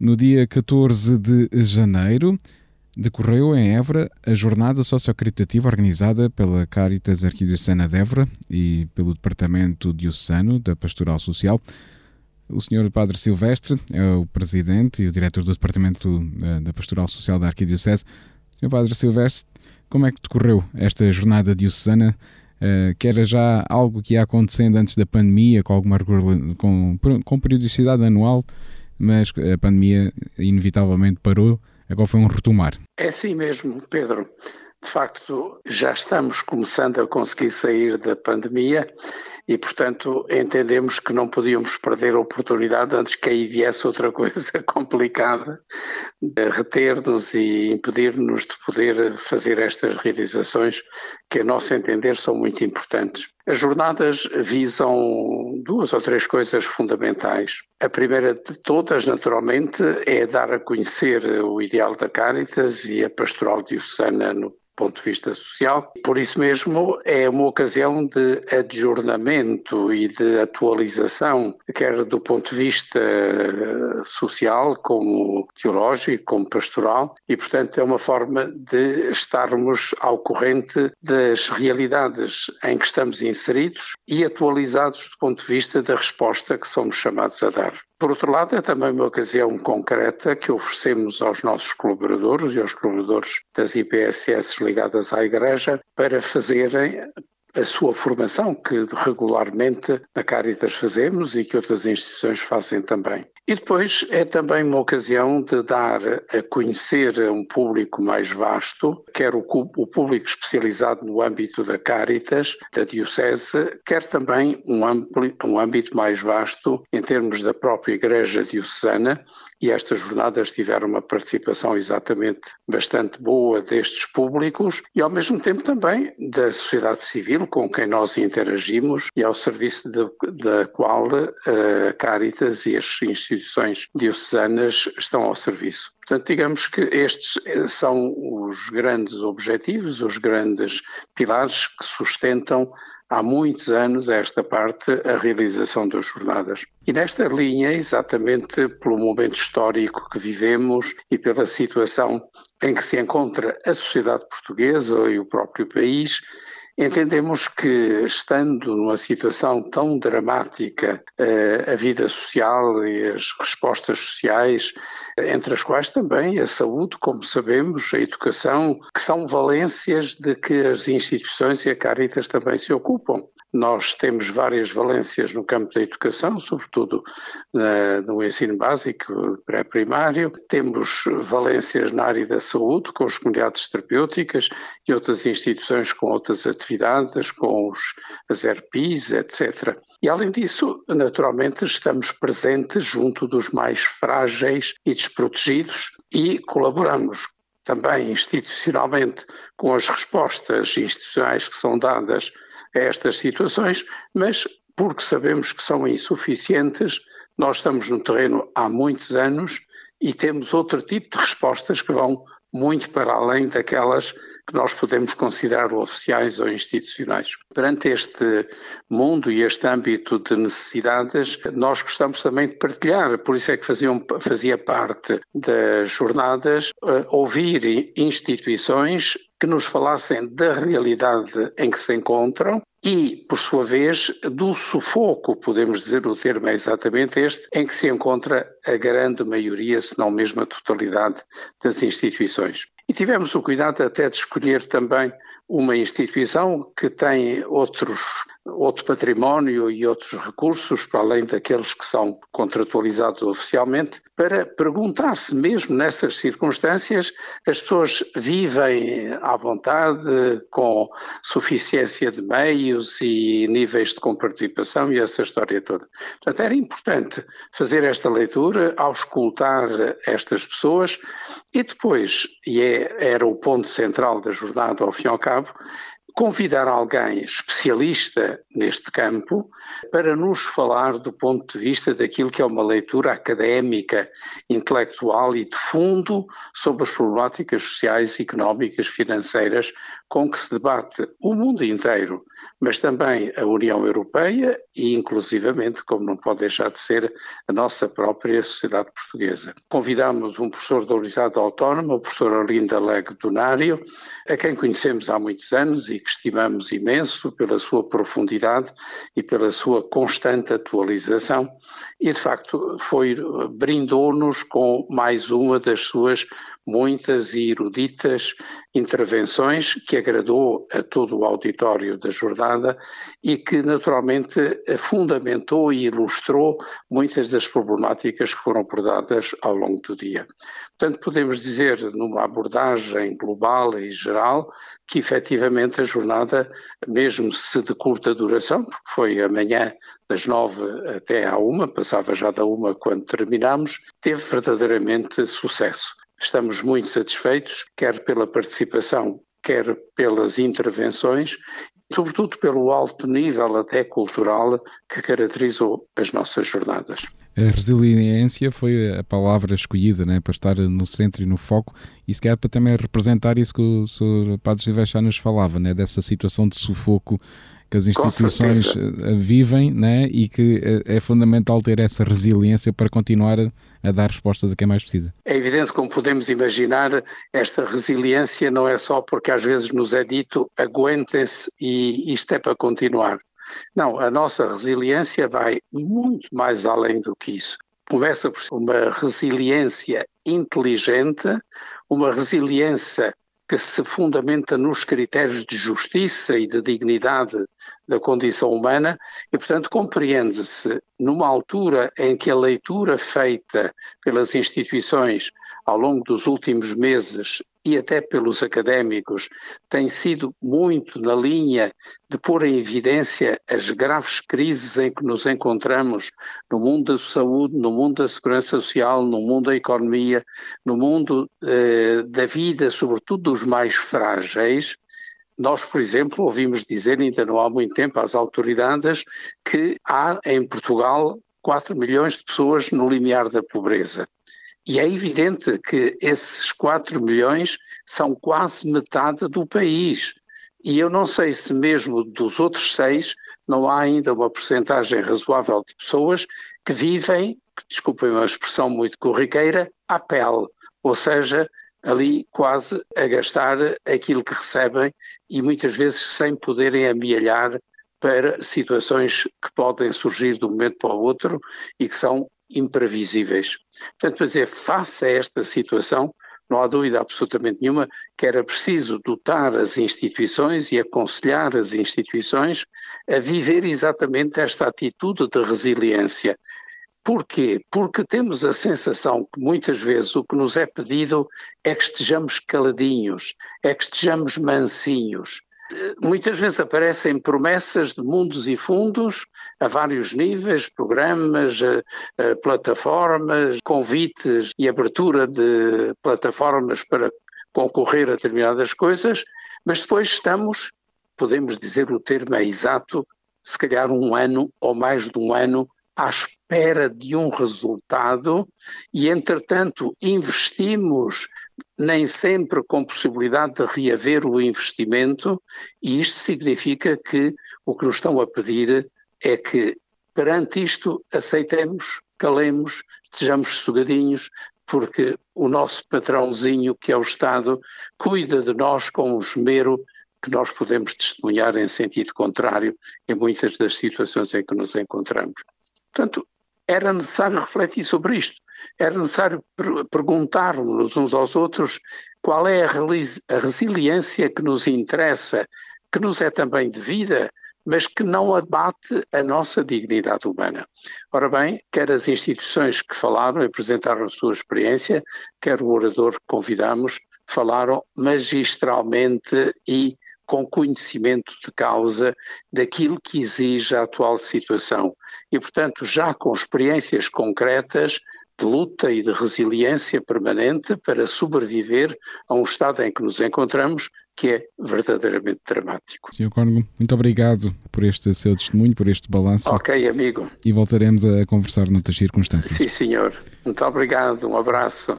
No dia 14 de janeiro, decorreu em Évora a jornada sociocaritativa organizada pela Caritas Arquidiocesana de Évora e pelo Departamento Diocesano da Pastoral Social. O Sr. Padre Silvestre é o presidente e o diretor do Departamento eh, da Pastoral Social da Arquidiocese. Sr. Padre Silvestre, como é que decorreu esta jornada diocesana? Uh, que era já algo que ia acontecendo antes da pandemia, com alguma com, com periodicidade anual, mas a pandemia inevitavelmente parou. Agora foi um retomar. É assim mesmo, Pedro. De facto, já estamos começando a conseguir sair da pandemia e, portanto, entendemos que não podíamos perder a oportunidade antes que aí viesse outra coisa complicada de reter-nos e impedir-nos de poder fazer estas realizações que, a nosso entender, são muito importantes. As jornadas visam duas ou três coisas fundamentais. A primeira de todas, naturalmente, é dar a conhecer o ideal da Caritas e a pastoral diocesana no ponto de vista social. Por isso mesmo, é uma ocasião de adjornamento e de atualização, quer do ponto de vista eh, social, como teológico, como pastoral, e, portanto, é uma forma de estarmos ao corrente das realidades em que estamos inseridos e atualizados do ponto de vista da resposta que somos chamados a dar. Por outro lado, é também uma ocasião concreta que oferecemos aos nossos colaboradores e aos colaboradores das IPSS ligadas à Igreja para fazerem a sua formação, que regularmente na Caritas fazemos e que outras instituições fazem também. E depois é também uma ocasião de dar a conhecer a um público mais vasto, quer o, o público especializado no âmbito da Caritas, da Diocese, quer também um, amplo, um âmbito mais vasto em termos da própria Igreja Diocesana, e estas jornadas tiveram uma participação exatamente bastante boa destes públicos e ao mesmo tempo também da sociedade civil com quem nós interagimos e ao serviço da qual a Caritas e as instituições diocesanas estão ao serviço. Portanto, digamos que estes são os grandes objetivos, os grandes pilares que sustentam há muitos anos a esta parte a realização das jornadas. E nesta linha, exatamente pelo momento histórico que vivemos e pela situação em que se encontra a sociedade portuguesa e o próprio país, Entendemos que, estando numa situação tão dramática, eh, a vida social e as respostas sociais, entre as quais também a saúde, como sabemos, a educação, que são valências de que as instituições e a Caritas também se ocupam. Nós temos várias valências no campo da educação, sobretudo no ensino básico, pré-primário. Temos valências na área da saúde, com as comunidades terapêuticas e outras instituições com outras atividades, com os, as ERPIs, etc. E, além disso, naturalmente, estamos presentes junto dos mais frágeis e desprotegidos e colaboramos também institucionalmente com as respostas institucionais que são dadas a estas situações, mas porque sabemos que são insuficientes, nós estamos no terreno há muitos anos e temos outro tipo de respostas que vão muito para além daquelas que nós podemos considerar oficiais ou institucionais. Perante este mundo e este âmbito de necessidades, nós gostamos também de partilhar, por isso é que faziam, fazia parte das jornadas uh, ouvir instituições que nos falassem da realidade em que se encontram e, por sua vez, do sufoco, podemos dizer o termo é exatamente este, em que se encontra a grande maioria, se não mesmo a totalidade das instituições. E tivemos o cuidado até de escolher também uma instituição que tem outros outro património e outros recursos, para além daqueles que são contratualizados oficialmente, para perguntar se mesmo nessas circunstâncias as pessoas vivem à vontade, com suficiência de meios e níveis de comparticipação e essa história toda. Portanto, era importante fazer esta leitura, auscultar estas pessoas e depois, e é, era o ponto central da jornada ao fim e ao cabo, convidar alguém especialista neste campo para nos falar do ponto de vista daquilo que é uma leitura académica, intelectual e de fundo sobre as problemáticas sociais, económicas, financeiras com que se debate o mundo inteiro, mas também a União Europeia e, inclusivamente, como não pode deixar de ser, a nossa própria sociedade portuguesa. Convidamos um professor da Universidade Autónoma, o professor Arlinda Leg Donário, a quem conhecemos há muitos anos e que estimamos imenso pela sua profundidade e pela sua constante atualização, e de facto foi brindou-nos com mais uma das suas muitas e eruditas intervenções que agradou a todo o auditório da jornada e que naturalmente fundamentou e ilustrou muitas das problemáticas que foram abordadas ao longo do dia. Portanto, podemos dizer, numa abordagem global e geral, que efetivamente a jornada, mesmo se de curta duração, porque foi amanhã das nove até à uma, passava já da uma quando terminamos, teve verdadeiramente sucesso. Estamos muito satisfeitos, quer pela participação, quer pelas intervenções, sobretudo pelo alto nível até cultural que caracterizou as nossas jornadas. A resiliência foi a palavra escolhida né, para estar no centro e no foco, e se calhar para também representar isso que o Sr. Padre Silvestre nos falava, né, dessa situação de sufoco que as instituições eh, vivem né, e que eh, é fundamental ter essa resiliência para continuar a, a, dar respostas a quem mais precisa. É evidente, como podemos imaginar, esta resiliência não é só porque às vezes nos é dito aguentem-se e isto é para continuar. Não, a nossa resiliência vai muito mais além do que isso. Começa por uma resiliência inteligente, uma resiliência que se fundamenta nos critérios de justiça e de dignidade da condição humana e, portanto, compreende-se numa altura em que a leitura feita pelas instituições ao longo dos últimos meses e até pelos académicos tem sido muito na linha de pôr em evidência as graves crises em que nos encontramos no mundo da saúde, no mundo da segurança social, no mundo da economia, no mundo eh, da vida, sobretudo dos mais frágeis, nós, por exemplo, ouvimos dizer, ainda não há muito tempo, às autoridades, que há em Portugal 4 milhões de pessoas no limiar da pobreza. E é evidente que esses 4 milhões são quase metade do país. E eu não sei se mesmo dos outros seis não há ainda uma porcentagem razoável de pessoas que vivem, desculpem uma expressão muito corriqueira, à pele, ou seja, ali quase a gastar aquilo que recebem e muitas vezes sem poderem amealhar para situações que podem surgir de um momento para o outro e que são imprevisíveis. Portanto, dizer, face a esta situação, não há dúvida absolutamente nenhuma que era preciso dotar as instituições e aconselhar as instituições a viver exatamente esta atitude de resiliência, Porquê? Porque temos a sensação que muitas vezes o que nos é pedido é que estejamos caladinhos, é que estejamos mansinhos. Muitas vezes aparecem promessas de mundos e fundos a vários níveis, programas, plataformas, convites e abertura de plataformas para concorrer a determinadas coisas, mas depois estamos, podemos dizer o termo é exato, se calhar um ano ou mais de um ano à espera de um resultado e, entretanto, investimos nem sempre com possibilidade de reaver o investimento, e isto significa que o que nos estão a pedir é que, perante isto, aceitemos, calemos, estejamos sossegadinhos, porque o nosso patrãozinho, que é o Estado, cuida de nós com um esmero que nós podemos testemunhar em sentido contrário em muitas das situações em que nos encontramos. Portanto, era necessário refletir sobre isto, era necessário per perguntarmos uns aos outros qual é a, a resiliência que nos interessa, que nos é também devida, mas que não abate a nossa dignidade humana. Ora bem, quer as instituições que falaram e apresentaram a sua experiência, quer o orador que convidamos, falaram magistralmente e com conhecimento de causa daquilo que exige a atual situação e, portanto, já com experiências concretas de luta e de resiliência permanente para sobreviver a um estado em que nos encontramos que é verdadeiramente dramático. Sr. Cónigo, muito obrigado por este seu testemunho, por este balanço. Ok, amigo. E voltaremos a conversar noutras circunstâncias. Sim, senhor. Muito obrigado. Um abraço.